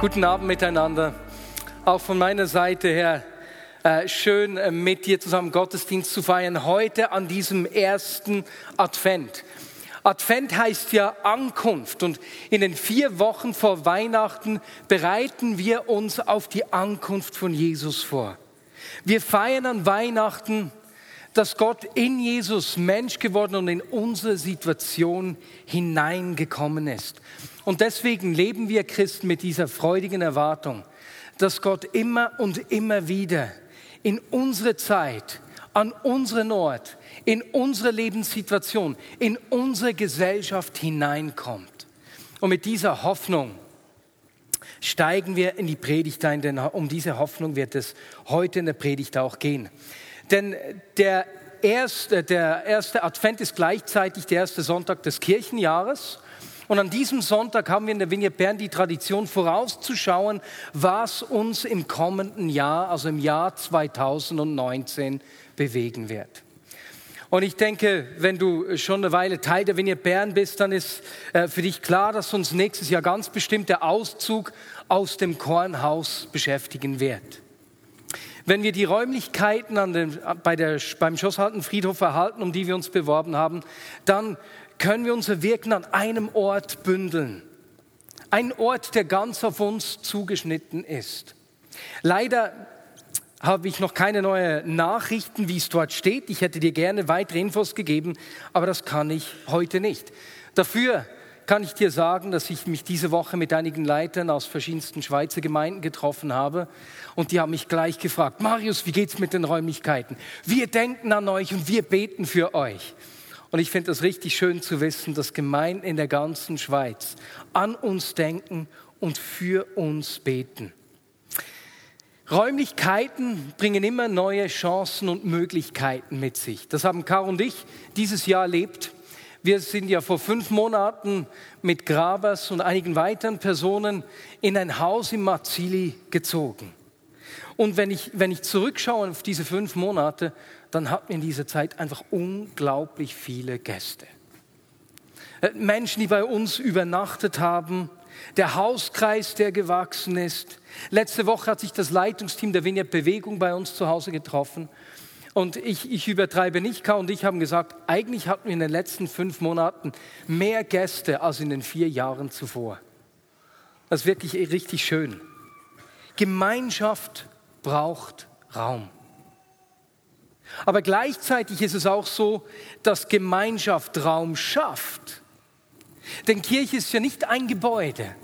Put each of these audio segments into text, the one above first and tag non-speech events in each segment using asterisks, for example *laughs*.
Guten Abend miteinander. Auch von meiner Seite her äh, schön äh, mit dir zusammen Gottesdienst zu feiern. Heute an diesem ersten Advent. Advent heißt ja Ankunft und in den vier Wochen vor Weihnachten bereiten wir uns auf die Ankunft von Jesus vor. Wir feiern an Weihnachten, dass Gott in Jesus Mensch geworden und in unsere Situation hineingekommen ist. Und deswegen leben wir Christen mit dieser freudigen Erwartung, dass Gott immer und immer wieder in unsere Zeit, an unseren Ort, in unsere Lebenssituation, in unsere Gesellschaft hineinkommt. Und mit dieser Hoffnung steigen wir in die Predigt ein, denn um diese Hoffnung wird es heute in der Predigt auch gehen. Denn der erste, der erste Advent ist gleichzeitig der erste Sonntag des Kirchenjahres. Und an diesem Sonntag haben wir in der Vignette Bern die Tradition vorauszuschauen, was uns im kommenden Jahr, also im Jahr 2019, bewegen wird. Und ich denke, wenn du schon eine Weile Teil der Vignette Bern bist, dann ist äh, für dich klar, dass uns nächstes Jahr ganz bestimmt der Auszug aus dem Kornhaus beschäftigen wird. Wenn wir die Räumlichkeiten den, bei der, beim Schosshalten Friedhof erhalten, um die wir uns beworben haben, dann können wir unser Wirken an einem Ort bündeln. Ein Ort, der ganz auf uns zugeschnitten ist. Leider habe ich noch keine neuen Nachrichten, wie es dort steht. Ich hätte dir gerne weitere Infos gegeben, aber das kann ich heute nicht. Dafür kann ich dir sagen, dass ich mich diese Woche mit einigen Leitern aus verschiedensten Schweizer Gemeinden getroffen habe und die haben mich gleich gefragt, Marius, wie geht's mit den Räumlichkeiten? Wir denken an euch und wir beten für euch. Und ich finde es richtig schön zu wissen, dass Gemeinden in der ganzen Schweiz an uns denken und für uns beten. Räumlichkeiten bringen immer neue Chancen und Möglichkeiten mit sich. Das haben Kar und ich dieses Jahr erlebt. Wir sind ja vor fünf Monaten mit Grabers und einigen weiteren Personen in ein Haus in Marzili gezogen. Und wenn ich, wenn ich zurückschaue auf diese fünf Monate, dann hatten wir in dieser Zeit einfach unglaublich viele Gäste. Äh, Menschen, die bei uns übernachtet haben, der Hauskreis, der gewachsen ist. Letzte Woche hat sich das Leitungsteam der Vignette Bewegung bei uns zu Hause getroffen. Und ich, ich übertreibe nicht, K und ich haben gesagt, eigentlich hatten wir in den letzten fünf Monaten mehr Gäste als in den vier Jahren zuvor. Das ist wirklich richtig schön. Gemeinschaft braucht Raum. Aber gleichzeitig ist es auch so, dass Gemeinschaft Raum schafft. Denn Kirche ist ja nicht ein Gebäude.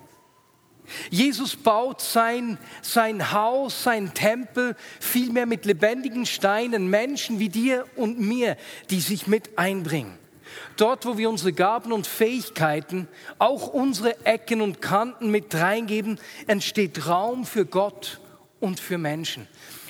Jesus baut sein, sein Haus, sein Tempel vielmehr mit lebendigen Steinen, Menschen wie dir und mir, die sich mit einbringen. Dort, wo wir unsere Gaben und Fähigkeiten, auch unsere Ecken und Kanten mit reingeben, entsteht Raum für Gott und für Menschen.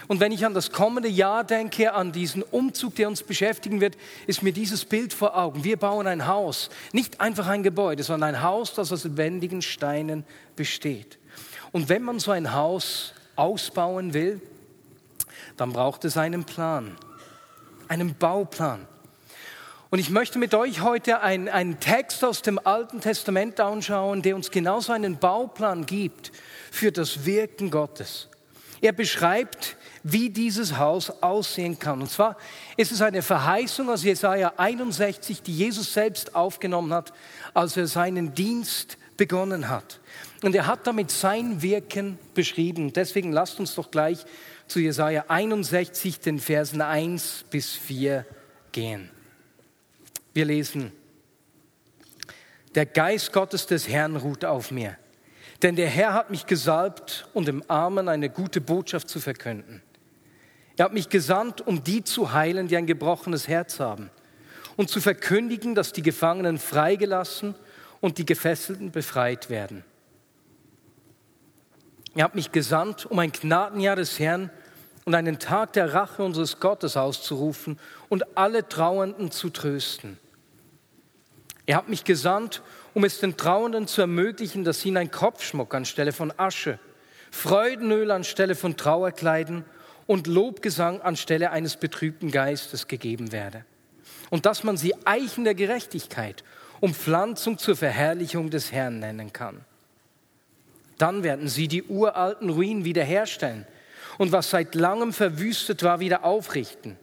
Und wenn ich an das kommende Jahr denke, an diesen Umzug, der uns beschäftigen wird, ist mir dieses Bild vor Augen. Wir bauen ein Haus, nicht einfach ein Gebäude, sondern ein Haus, das aus lebendigen Steinen besteht. Und wenn man so ein Haus ausbauen will, dann braucht es einen Plan, einen Bauplan. Und ich möchte mit euch heute einen, einen Text aus dem Alten Testament anschauen, der uns genauso einen Bauplan gibt für das Wirken Gottes. Er beschreibt, wie dieses Haus aussehen kann. Und zwar ist es eine Verheißung aus Jesaja 61, die Jesus selbst aufgenommen hat, als er seinen Dienst begonnen hat. Und er hat damit sein Wirken beschrieben. Deswegen lasst uns doch gleich zu Jesaja 61, den Versen 1 bis 4 gehen. Wir lesen: Der Geist Gottes des Herrn ruht auf mir denn der Herr hat mich gesalbt, um dem Armen eine gute Botschaft zu verkünden. Er hat mich gesandt, um die zu heilen, die ein gebrochenes Herz haben, und zu verkündigen, dass die Gefangenen freigelassen und die Gefesselten befreit werden. Ihr habt mich gesandt, um ein Gnadenjahr des Herrn und einen Tag der Rache unseres Gottes auszurufen und alle Trauernden zu trösten. Ihr habt mich gesandt, um es den Trauernden zu ermöglichen, dass ihnen ein Kopfschmuck anstelle von Asche, Freudenöl anstelle von Trauerkleiden und Lobgesang anstelle eines betrübten Geistes gegeben werde. Und dass man sie Eichen der Gerechtigkeit, um Pflanzung zur Verherrlichung des Herrn nennen kann. Dann werden sie die uralten Ruinen wiederherstellen und was seit langem verwüstet war, wieder aufrichten.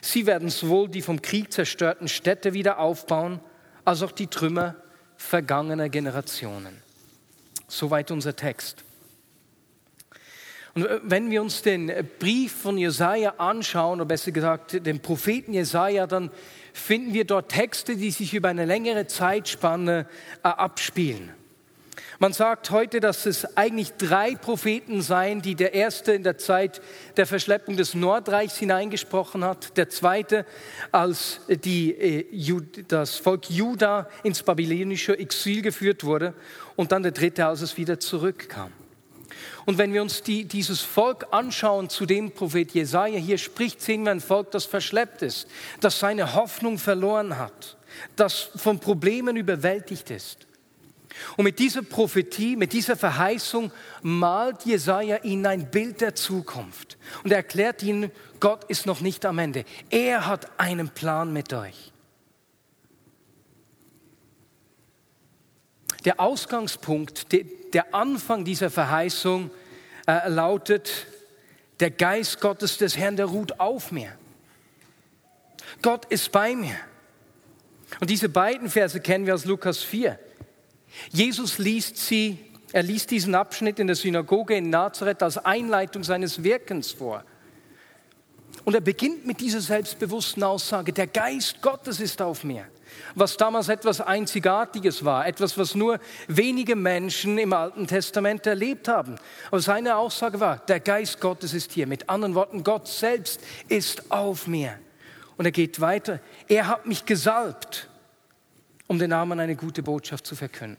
Sie werden sowohl die vom Krieg zerstörten Städte wieder aufbauen, als auch die Trümmer vergangener Generationen. Soweit unser Text. Und äh, wenn wir uns den Brief von Jesaja anschauen, oder besser gesagt den Propheten Jesaja, dann finden wir dort Texte, die sich über eine längere Zeitspanne äh, abspielen. Man sagt heute, dass es eigentlich drei Propheten seien, die der erste in der Zeit der Verschleppung des Nordreichs hineingesprochen hat, der zweite, als die, äh, das Volk Juda ins babylonische Exil geführt wurde und dann der dritte, als es wieder zurückkam. Und wenn wir uns die, dieses Volk anschauen, zu dem Prophet Jesaja hier spricht, sehen wir ein Volk, das verschleppt ist, das seine Hoffnung verloren hat, das von Problemen überwältigt ist. Und mit dieser Prophetie, mit dieser Verheißung malt Jesaja ihnen ein Bild der Zukunft und er erklärt ihnen, Gott ist noch nicht am Ende. Er hat einen Plan mit euch. Der Ausgangspunkt, der Anfang dieser Verheißung äh, lautet, der Geist Gottes des Herrn, der ruht auf mir. Gott ist bei mir. Und diese beiden Verse kennen wir aus Lukas 4. Jesus liest sie, er liest diesen Abschnitt in der Synagoge in Nazareth als Einleitung seines Wirkens vor. Und er beginnt mit dieser selbstbewussten Aussage, der Geist Gottes ist auf mir. Was damals etwas Einzigartiges war, etwas, was nur wenige Menschen im Alten Testament erlebt haben. Aber seine Aussage war, der Geist Gottes ist hier. Mit anderen Worten, Gott selbst ist auf mir. Und er geht weiter, er hat mich gesalbt um den Armen eine gute Botschaft zu verkünden.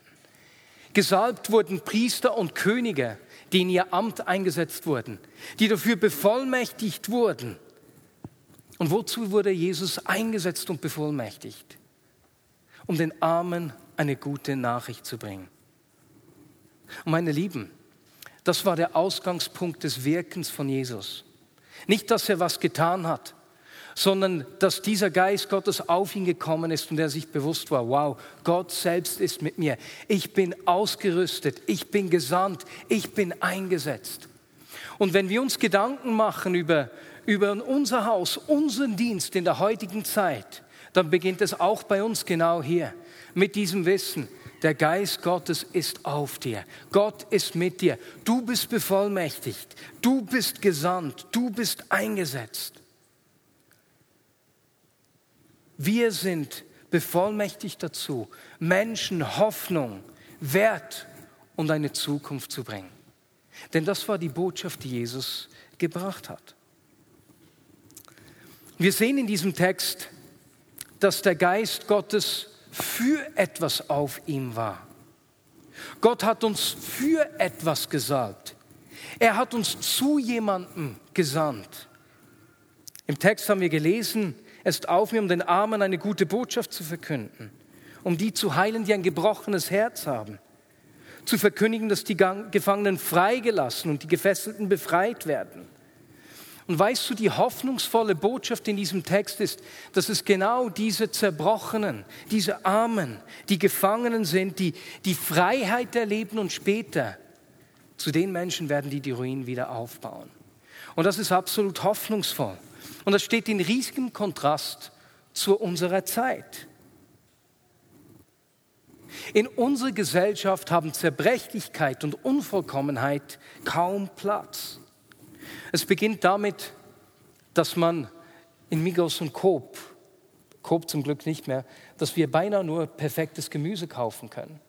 Gesalbt wurden Priester und Könige, die in ihr Amt eingesetzt wurden, die dafür bevollmächtigt wurden. Und wozu wurde Jesus eingesetzt und bevollmächtigt? Um den Armen eine gute Nachricht zu bringen. Und meine Lieben, das war der Ausgangspunkt des Wirkens von Jesus. Nicht, dass er was getan hat, sondern dass dieser Geist Gottes auf ihn gekommen ist und er sich bewusst war, wow, Gott selbst ist mit mir. Ich bin ausgerüstet, ich bin gesandt, ich bin eingesetzt. Und wenn wir uns Gedanken machen über, über unser Haus, unseren Dienst in der heutigen Zeit, dann beginnt es auch bei uns genau hier mit diesem Wissen. Der Geist Gottes ist auf dir. Gott ist mit dir. Du bist bevollmächtigt. Du bist gesandt. Du bist eingesetzt. Wir sind bevollmächtigt dazu, Menschen Hoffnung, Wert und eine Zukunft zu bringen. Denn das war die Botschaft, die Jesus gebracht hat. Wir sehen in diesem Text, dass der Geist Gottes für etwas auf ihm war. Gott hat uns für etwas gesalbt. Er hat uns zu jemandem gesandt. Im Text haben wir gelesen, er ist auf mir, um den Armen eine gute Botschaft zu verkünden, um die zu heilen, die ein gebrochenes Herz haben, zu verkündigen, dass die Gefangenen freigelassen und die Gefesselten befreit werden. Und weißt du, die hoffnungsvolle Botschaft in diesem Text ist, dass es genau diese Zerbrochenen, diese Armen, die Gefangenen sind, die die Freiheit erleben und später zu den Menschen werden, die die Ruinen wieder aufbauen. Und das ist absolut hoffnungsvoll. Und das steht in riesigem Kontrast zu unserer Zeit. In unserer Gesellschaft haben Zerbrechlichkeit und Unvollkommenheit kaum Platz. Es beginnt damit, dass man in Migos und Coop, Coop zum Glück nicht mehr, dass wir beinahe nur perfektes Gemüse kaufen können.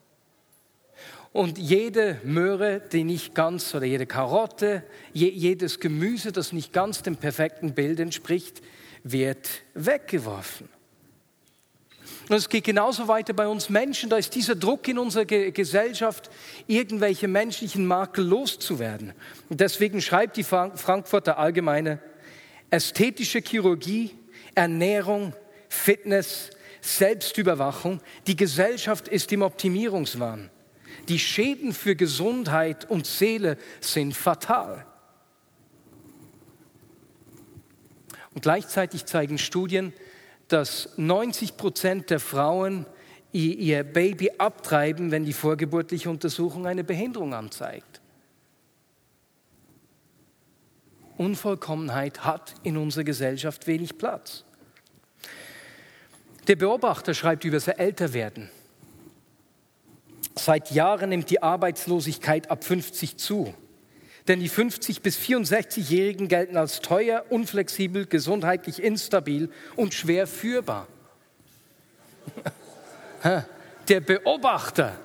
Und jede Möhre, die nicht ganz, oder jede Karotte, je, jedes Gemüse, das nicht ganz dem perfekten Bild entspricht, wird weggeworfen. Und es geht genauso weiter bei uns Menschen. Da ist dieser Druck in unserer Gesellschaft, irgendwelche menschlichen Makel loszuwerden. Und deswegen schreibt die Frankfurter Allgemeine, ästhetische Chirurgie, Ernährung, Fitness, Selbstüberwachung, die Gesellschaft ist im Optimierungswahn. Die Schäden für Gesundheit und Seele sind fatal. Und gleichzeitig zeigen Studien, dass 90 Prozent der Frauen ihr Baby abtreiben, wenn die vorgeburtliche Untersuchung eine Behinderung anzeigt. Unvollkommenheit hat in unserer Gesellschaft wenig Platz. Der Beobachter schreibt über das Älterwerden. Seit Jahren nimmt die Arbeitslosigkeit ab 50 zu. Denn die 50 bis 64-Jährigen gelten als teuer, unflexibel, gesundheitlich instabil und schwer führbar. *laughs* Der Beobachter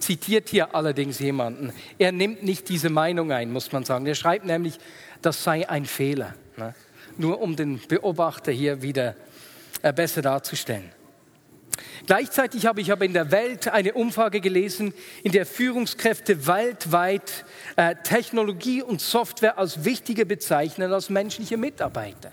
zitiert hier allerdings jemanden. Er nimmt nicht diese Meinung ein, muss man sagen. Er schreibt nämlich, das sei ein Fehler. Ne? Nur um den Beobachter hier wieder äh, besser darzustellen. Gleichzeitig habe ich aber in der Welt eine Umfrage gelesen, in der Führungskräfte weltweit äh, Technologie und Software als wichtiger bezeichnen als menschliche Mitarbeiter.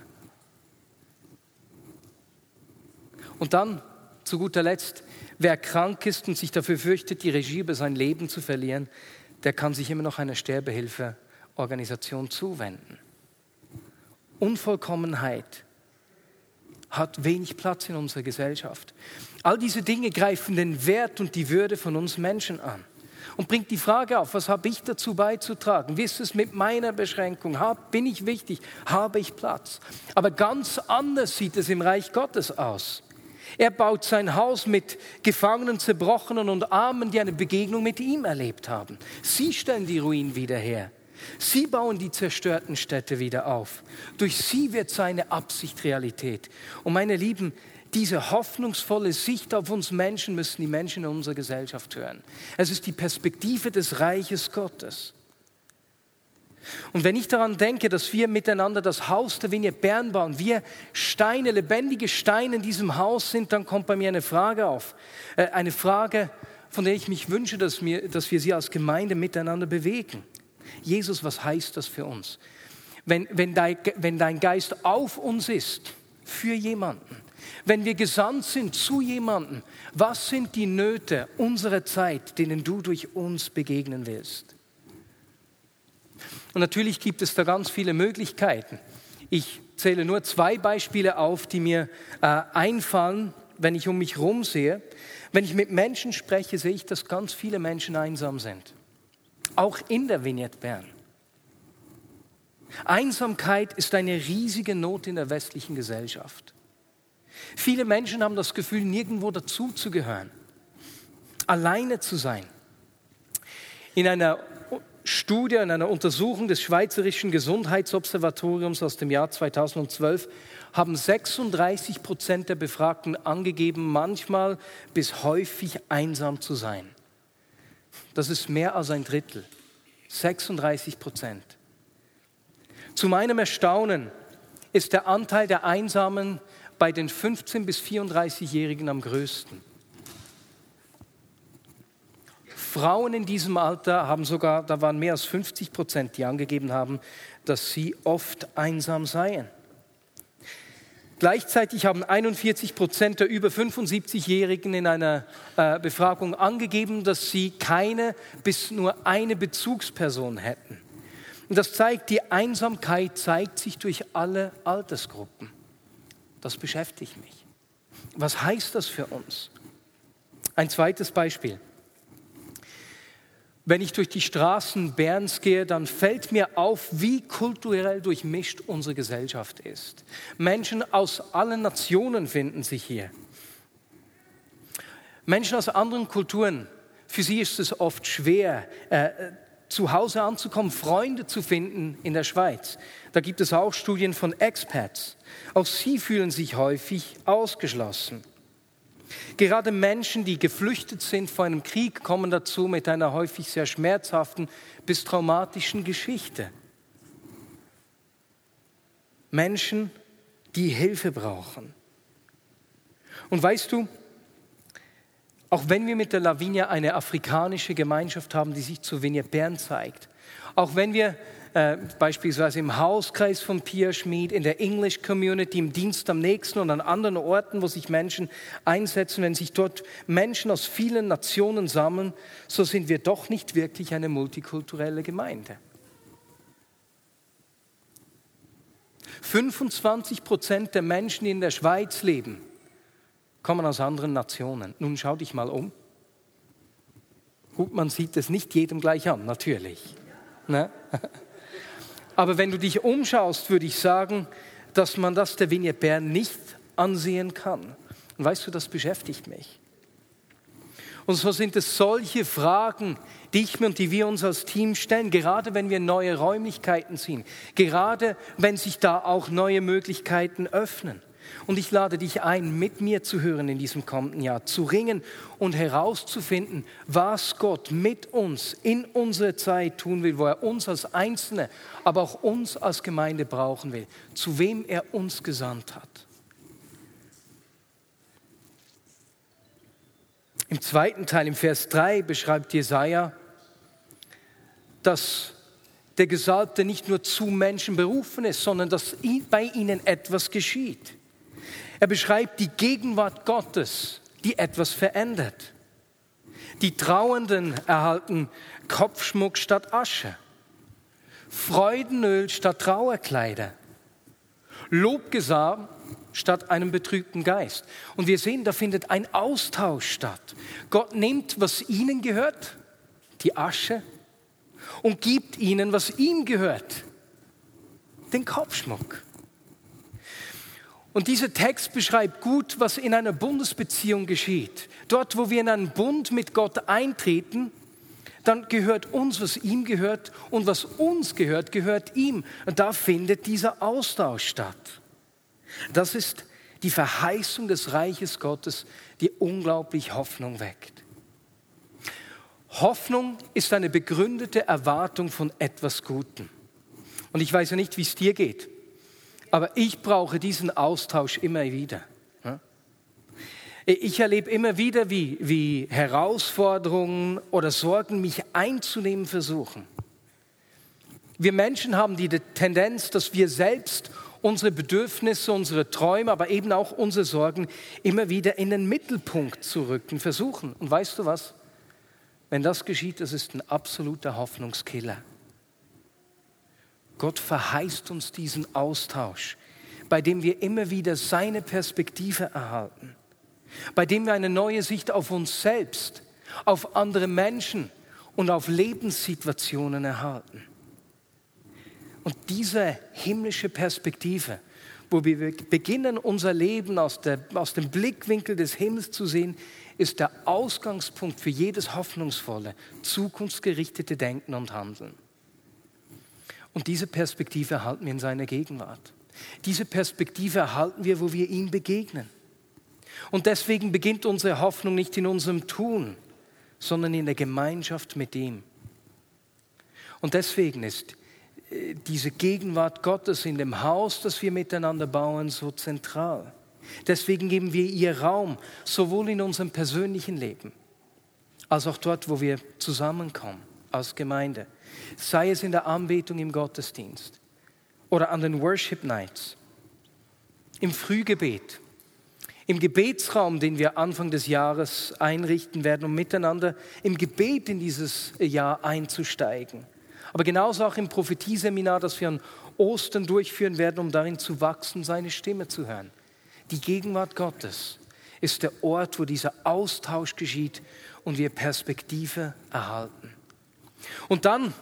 Und dann, zu guter Letzt, wer krank ist und sich dafür fürchtet, die Regie über sein Leben zu verlieren, der kann sich immer noch einer Sterbehilfeorganisation zuwenden. Unvollkommenheit hat wenig Platz in unserer Gesellschaft. All diese Dinge greifen den Wert und die Würde von uns Menschen an und bringt die Frage auf, was habe ich dazu beizutragen? Wie ist es mit meiner Beschränkung? bin ich wichtig? Habe ich Platz? Aber ganz anders sieht es im Reich Gottes aus. Er baut sein Haus mit Gefangenen, Zerbrochenen und Armen, die eine Begegnung mit ihm erlebt haben. Sie stellen die Ruinen wieder her. Sie bauen die zerstörten Städte wieder auf. Durch sie wird seine Absicht Realität. Und meine Lieben, diese hoffnungsvolle Sicht auf uns Menschen müssen die Menschen in unserer Gesellschaft hören. Es ist die Perspektive des Reiches Gottes. Und wenn ich daran denke, dass wir miteinander das Haus der Vinie Bern bauen, wir Steine, lebendige Steine in diesem Haus sind, dann kommt bei mir eine Frage auf. Äh, eine Frage, von der ich mich wünsche, dass wir, dass wir sie als Gemeinde miteinander bewegen. Jesus, was heißt das für uns? Wenn, wenn, dein, wenn dein Geist auf uns ist, für jemanden, wenn wir gesandt sind zu jemandem, was sind die Nöte unserer Zeit, denen du durch uns begegnen willst? Und natürlich gibt es da ganz viele Möglichkeiten. Ich zähle nur zwei Beispiele auf, die mir äh, einfallen, wenn ich um mich herum sehe. Wenn ich mit Menschen spreche, sehe ich, dass ganz viele Menschen einsam sind auch in der Vignette Bern. Einsamkeit ist eine riesige Not in der westlichen Gesellschaft. Viele Menschen haben das Gefühl, nirgendwo dazuzugehören, alleine zu sein. In einer Studie, in einer Untersuchung des Schweizerischen Gesundheitsobservatoriums aus dem Jahr 2012 haben 36 Prozent der Befragten angegeben, manchmal bis häufig einsam zu sein. Das ist mehr als ein Drittel. 36 Prozent. Zu meinem Erstaunen ist der Anteil der Einsamen bei den 15- bis 34-Jährigen am größten. Frauen in diesem Alter haben sogar, da waren mehr als 50 Prozent, die angegeben haben, dass sie oft einsam seien. Gleichzeitig haben 41 Prozent der über 75-Jährigen in einer äh, Befragung angegeben, dass sie keine bis nur eine Bezugsperson hätten. Und das zeigt, die Einsamkeit zeigt sich durch alle Altersgruppen. Das beschäftigt mich. Was heißt das für uns? Ein zweites Beispiel. Wenn ich durch die Straßen Berns gehe, dann fällt mir auf, wie kulturell durchmischt unsere Gesellschaft ist. Menschen aus allen Nationen finden sich hier. Menschen aus anderen Kulturen, für sie ist es oft schwer, äh, zu Hause anzukommen, Freunde zu finden in der Schweiz. Da gibt es auch Studien von Expats. Auch sie fühlen sich häufig ausgeschlossen. Gerade Menschen, die geflüchtet sind vor einem Krieg, kommen dazu mit einer häufig sehr schmerzhaften bis traumatischen Geschichte. Menschen, die Hilfe brauchen. Und weißt du, auch wenn wir mit der Lavinia eine afrikanische Gemeinschaft haben, die sich zu Vignette Bern zeigt, auch wenn wir äh, beispielsweise im Hauskreis von Pia Schmid, in der English Community, im Dienst am nächsten und an anderen Orten, wo sich Menschen einsetzen, wenn sich dort Menschen aus vielen Nationen sammeln, so sind wir doch nicht wirklich eine multikulturelle Gemeinde. 25 Prozent der Menschen, die in der Schweiz leben, kommen aus anderen Nationen. Nun schau dich mal um. Gut, man sieht es nicht jedem gleich an, natürlich. Ne? *laughs* Aber wenn du dich umschaust, würde ich sagen, dass man das der Vignette nicht ansehen kann. Und weißt du, das beschäftigt mich. Und so sind es solche Fragen, die ich mir und die wir uns als Team stellen, gerade wenn wir neue Räumlichkeiten ziehen, gerade wenn sich da auch neue Möglichkeiten öffnen. Und ich lade dich ein, mit mir zu hören in diesem kommenden Jahr, zu ringen und herauszufinden, was Gott mit uns in unserer Zeit tun will, wo er uns als Einzelne, aber auch uns als Gemeinde brauchen will, zu wem er uns gesandt hat. Im zweiten Teil, im Vers 3, beschreibt Jesaja, dass der Gesalbte nicht nur zu Menschen berufen ist, sondern dass bei ihnen etwas geschieht. Er beschreibt die Gegenwart Gottes, die etwas verändert. Die Trauernden erhalten Kopfschmuck statt Asche, Freudenöl statt Trauerkleider, Lobgesang statt einem betrübten Geist. Und wir sehen, da findet ein Austausch statt. Gott nimmt, was ihnen gehört, die Asche, und gibt ihnen, was ihm gehört, den Kopfschmuck. Und dieser Text beschreibt gut, was in einer Bundesbeziehung geschieht. Dort, wo wir in einen Bund mit Gott eintreten, dann gehört uns, was ihm gehört, und was uns gehört, gehört ihm. Und da findet dieser Austausch statt. Das ist die Verheißung des Reiches Gottes, die unglaublich Hoffnung weckt. Hoffnung ist eine begründete Erwartung von etwas Gutem. Und ich weiß ja nicht, wie es dir geht. Aber ich brauche diesen Austausch immer wieder. Ich erlebe immer wieder, wie, wie Herausforderungen oder Sorgen mich einzunehmen versuchen. Wir Menschen haben die Tendenz, dass wir selbst unsere Bedürfnisse, unsere Träume, aber eben auch unsere Sorgen immer wieder in den Mittelpunkt zu rücken versuchen. Und weißt du was? Wenn das geschieht, das ist ein absoluter Hoffnungskiller. Gott verheißt uns diesen Austausch, bei dem wir immer wieder seine Perspektive erhalten, bei dem wir eine neue Sicht auf uns selbst, auf andere Menschen und auf Lebenssituationen erhalten. Und diese himmlische Perspektive, wo wir beginnen, unser Leben aus, der, aus dem Blickwinkel des Himmels zu sehen, ist der Ausgangspunkt für jedes hoffnungsvolle, zukunftsgerichtete Denken und Handeln. Und diese Perspektive erhalten wir in seiner Gegenwart. Diese Perspektive erhalten wir, wo wir ihm begegnen. Und deswegen beginnt unsere Hoffnung nicht in unserem Tun, sondern in der Gemeinschaft mit ihm. Und deswegen ist äh, diese Gegenwart Gottes in dem Haus, das wir miteinander bauen, so zentral. Deswegen geben wir ihr Raum, sowohl in unserem persönlichen Leben als auch dort, wo wir zusammenkommen als Gemeinde sei es in der Anbetung im Gottesdienst oder an den Worship Nights, im Frühgebet, im Gebetsraum, den wir Anfang des Jahres einrichten werden, um miteinander im Gebet in dieses Jahr einzusteigen. Aber genauso auch im Prophetieseminar, das wir an Ostern durchführen werden, um darin zu wachsen, seine Stimme zu hören. Die Gegenwart Gottes ist der Ort, wo dieser Austausch geschieht und wir Perspektive erhalten. Und dann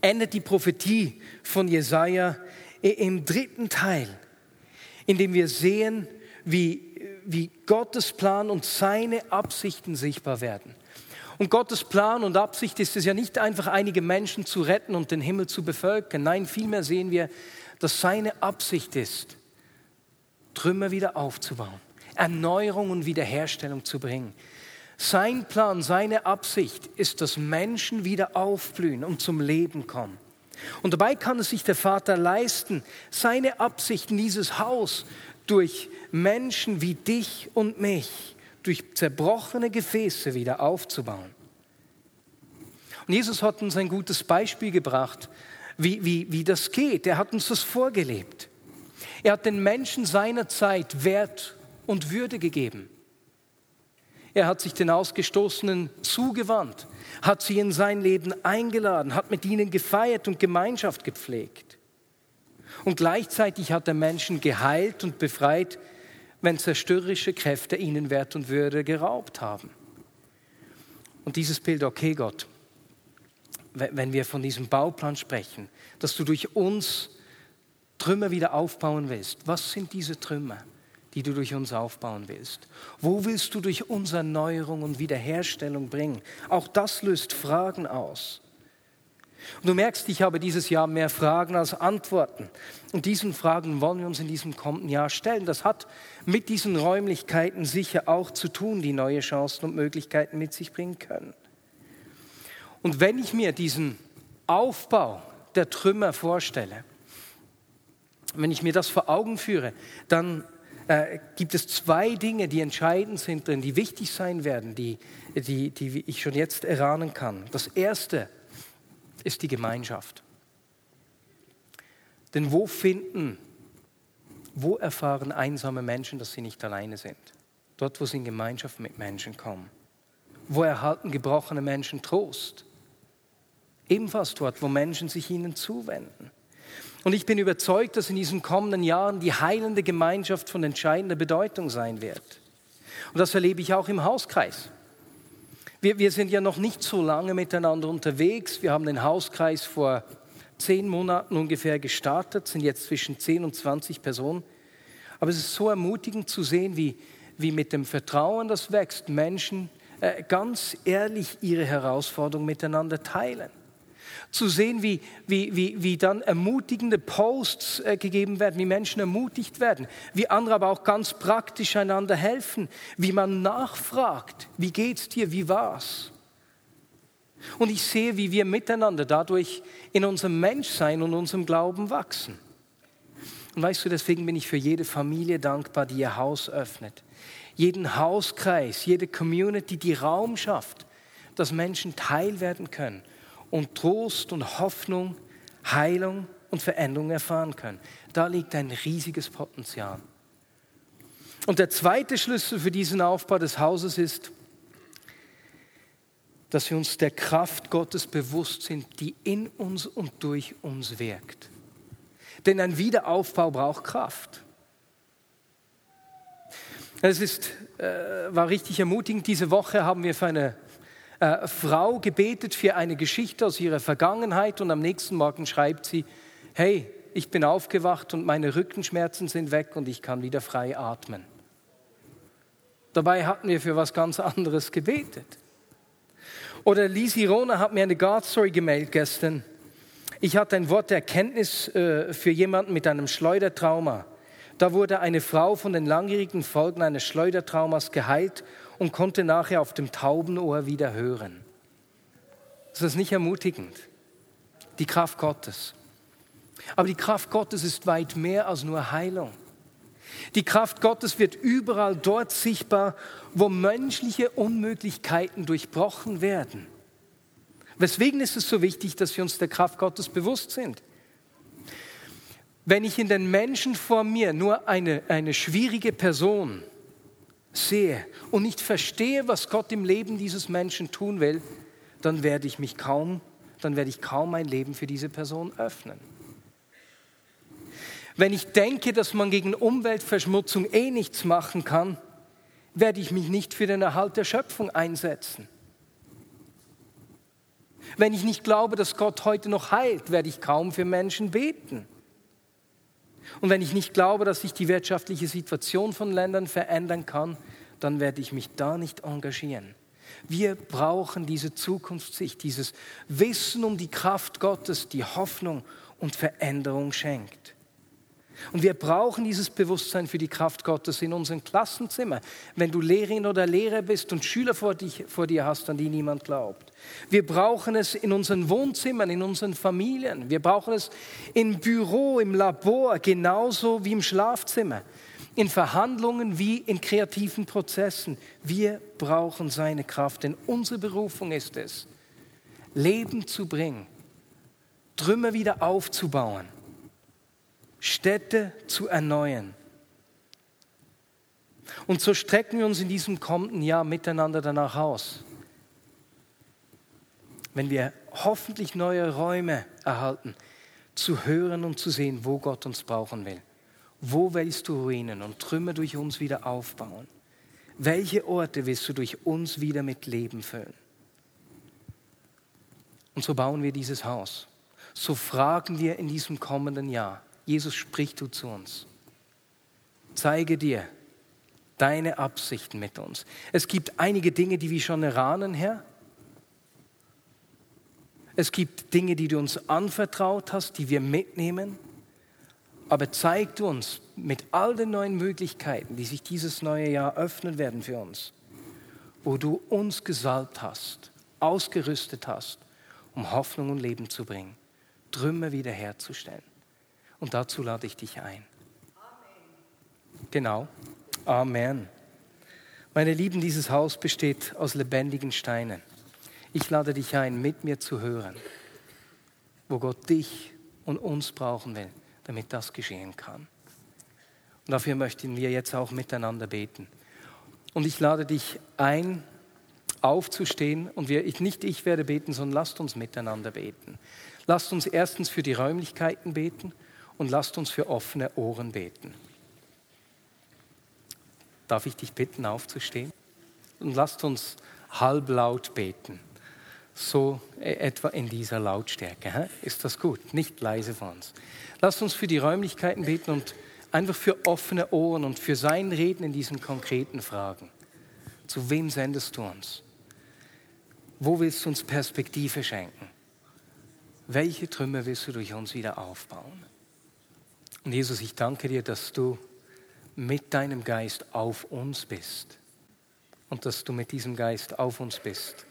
endet die Prophetie von Jesaja im dritten Teil, in dem wir sehen, wie, wie Gottes Plan und seine Absichten sichtbar werden. Und Gottes Plan und Absicht ist es ja nicht einfach, einige Menschen zu retten und den Himmel zu bevölkern. Nein, vielmehr sehen wir, dass seine Absicht ist, Trümmer wieder aufzubauen, Erneuerung und Wiederherstellung zu bringen. Sein Plan, seine Absicht ist, dass Menschen wieder aufblühen und zum Leben kommen. Und dabei kann es sich der Vater leisten, seine Absicht in dieses Haus durch Menschen wie dich und mich, durch zerbrochene Gefäße wieder aufzubauen. Und Jesus hat uns ein gutes Beispiel gebracht, wie, wie, wie das geht. Er hat uns das vorgelebt. Er hat den Menschen seiner Zeit Wert und Würde gegeben. Er hat sich den Ausgestoßenen zugewandt, hat sie in sein Leben eingeladen, hat mit ihnen gefeiert und Gemeinschaft gepflegt. Und gleichzeitig hat er Menschen geheilt und befreit, wenn zerstörerische Kräfte ihnen Wert und Würde geraubt haben. Und dieses Bild, okay Gott, wenn wir von diesem Bauplan sprechen, dass du durch uns Trümmer wieder aufbauen willst, was sind diese Trümmer? Die du durch uns aufbauen willst? Wo willst du durch uns Erneuerung und Wiederherstellung bringen? Auch das löst Fragen aus. Und du merkst, ich habe dieses Jahr mehr Fragen als Antworten. Und diesen Fragen wollen wir uns in diesem kommenden Jahr stellen. Das hat mit diesen Räumlichkeiten sicher auch zu tun, die neue Chancen und Möglichkeiten mit sich bringen können. Und wenn ich mir diesen Aufbau der Trümmer vorstelle, wenn ich mir das vor Augen führe, dann äh, gibt es zwei Dinge, die entscheidend sind drin, die wichtig sein werden, die, die, die ich schon jetzt erahnen kann. Das erste ist die Gemeinschaft. Denn wo finden, wo erfahren einsame Menschen, dass sie nicht alleine sind? Dort, wo sie in Gemeinschaft mit Menschen kommen. Wo erhalten gebrochene Menschen Trost? Ebenfalls dort, wo Menschen sich ihnen zuwenden. Und ich bin überzeugt, dass in diesen kommenden Jahren die heilende Gemeinschaft von entscheidender Bedeutung sein wird. Und das erlebe ich auch im Hauskreis. Wir, wir sind ja noch nicht so lange miteinander unterwegs. Wir haben den Hauskreis vor zehn Monaten ungefähr gestartet, sind jetzt zwischen zehn und 20 Personen. Aber es ist so ermutigend zu sehen, wie, wie mit dem Vertrauen, das wächst, Menschen äh, ganz ehrlich ihre Herausforderungen miteinander teilen zu sehen, wie, wie, wie, wie dann ermutigende Posts äh, gegeben werden, wie Menschen ermutigt werden, wie andere aber auch ganz praktisch einander helfen, wie man nachfragt, wie geht's dir, wie war's? Und ich sehe, wie wir miteinander dadurch in unserem Menschsein und unserem Glauben wachsen. Und weißt du, deswegen bin ich für jede Familie dankbar, die ihr Haus öffnet. Jeden Hauskreis, jede Community, die Raum schafft, dass Menschen Teil werden können und Trost und Hoffnung, Heilung und Veränderung erfahren können. Da liegt ein riesiges Potenzial. Und der zweite Schlüssel für diesen Aufbau des Hauses ist, dass wir uns der Kraft Gottes bewusst sind, die in uns und durch uns wirkt. Denn ein Wiederaufbau braucht Kraft. Es ist, äh, war richtig ermutigend. Diese Woche haben wir für eine äh, Frau gebetet für eine Geschichte aus ihrer Vergangenheit und am nächsten Morgen schreibt sie, hey, ich bin aufgewacht und meine Rückenschmerzen sind weg und ich kann wieder frei atmen. Dabei hatten wir für was ganz anderes gebetet. Oder Lisi Rona hat mir eine God Story gemeldet gestern. Ich hatte ein Wort der Erkenntnis äh, für jemanden mit einem Schleudertrauma. Da wurde eine Frau von den langjährigen Folgen eines Schleudertraumas geheilt und konnte nachher auf dem Taubenohr wieder hören. Das ist nicht ermutigend. Die Kraft Gottes. Aber die Kraft Gottes ist weit mehr als nur Heilung. Die Kraft Gottes wird überall dort sichtbar, wo menschliche Unmöglichkeiten durchbrochen werden. Weswegen ist es so wichtig, dass wir uns der Kraft Gottes bewusst sind? Wenn ich in den Menschen vor mir nur eine, eine schwierige Person sehe und nicht verstehe, was Gott im Leben dieses Menschen tun will, dann werde ich mich kaum, dann werde ich kaum mein Leben für diese Person öffnen. Wenn ich denke, dass man gegen Umweltverschmutzung eh nichts machen kann, werde ich mich nicht für den Erhalt der Schöpfung einsetzen. Wenn ich nicht glaube, dass Gott heute noch heilt, werde ich kaum für Menschen beten. Und wenn ich nicht glaube, dass sich die wirtschaftliche Situation von Ländern verändern kann, dann werde ich mich da nicht engagieren. Wir brauchen diese Zukunftssicht, dieses Wissen um die Kraft Gottes, die Hoffnung und Veränderung schenkt. Und wir brauchen dieses Bewusstsein für die Kraft Gottes in unseren Klassenzimmer. Wenn du Lehrerin oder Lehrer bist und Schüler vor, dich, vor dir hast, an die niemand glaubt. Wir brauchen es in unseren Wohnzimmern, in unseren Familien. Wir brauchen es im Büro, im Labor, genauso wie im Schlafzimmer. in Verhandlungen wie in kreativen Prozessen. Wir brauchen seine Kraft, denn unsere Berufung ist es, Leben zu bringen, Trümmer wieder aufzubauen, Städte zu erneuern. Und so strecken wir uns in diesem kommenden Jahr miteinander danach aus. Wenn wir hoffentlich neue Räume erhalten, zu hören und zu sehen, wo Gott uns brauchen will. Wo willst du Ruinen und Trümmer durch uns wieder aufbauen? Welche Orte willst du durch uns wieder mit Leben füllen? Und so bauen wir dieses Haus. So fragen wir in diesem kommenden Jahr. Jesus, sprich du zu uns. Zeige dir deine Absichten mit uns. Es gibt einige Dinge, die wir schon erahnen, Herr. Es gibt Dinge, die du uns anvertraut hast, die wir mitnehmen. Aber zeig du uns mit all den neuen Möglichkeiten, die sich dieses neue Jahr öffnen werden für uns, wo du uns gesalbt hast, ausgerüstet hast, um Hoffnung und Leben zu bringen, Trümmer wiederherzustellen. Und dazu lade ich dich ein. Amen. Genau. Amen. Meine Lieben, dieses Haus besteht aus lebendigen Steinen. Ich lade dich ein, mit mir zu hören, wo Gott dich und uns brauchen will damit das geschehen kann. Und dafür möchten wir jetzt auch miteinander beten. Und ich lade dich ein, aufzustehen und wir, ich, nicht ich werde beten, sondern lasst uns miteinander beten. Lasst uns erstens für die Räumlichkeiten beten und lasst uns für offene Ohren beten. Darf ich dich bitten, aufzustehen? Und lasst uns halblaut beten so e, etwa in dieser Lautstärke. Ist das gut? Nicht leise von uns. Lasst uns für die Räumlichkeiten beten und einfach für offene Ohren und für sein Reden in diesen konkreten Fragen. Zu wem sendest du uns? Wo willst du uns Perspektive schenken? Welche Trümmer willst du durch uns wieder aufbauen? Und Jesus, ich danke dir, dass du mit deinem Geist auf uns bist und dass du mit diesem Geist auf uns bist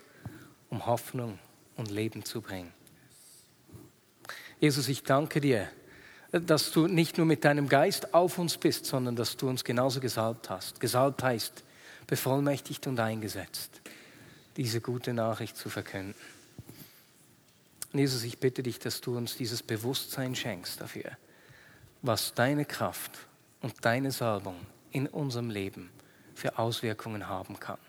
um Hoffnung und Leben zu bringen. Jesus, ich danke dir, dass du nicht nur mit deinem Geist auf uns bist, sondern dass du uns genauso gesalbt hast. Gesalbt heißt bevollmächtigt und eingesetzt, diese gute Nachricht zu verkünden. Jesus, ich bitte dich, dass du uns dieses Bewusstsein schenkst dafür, was deine Kraft und deine Salbung in unserem Leben für Auswirkungen haben kann.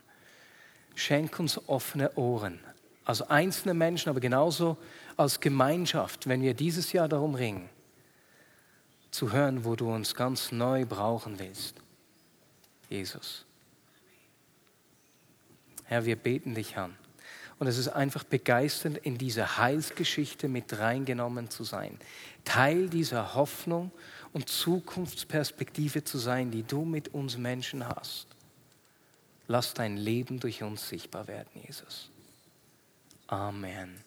Schenk uns offene Ohren, als einzelne Menschen, aber genauso als Gemeinschaft, wenn wir dieses Jahr darum ringen, zu hören, wo du uns ganz neu brauchen willst. Jesus. Herr, wir beten dich an. Und es ist einfach begeisternd, in diese Heilsgeschichte mit reingenommen zu sein. Teil dieser Hoffnung und Zukunftsperspektive zu sein, die du mit uns Menschen hast. Lass dein Leben durch uns sichtbar werden, Jesus. Amen.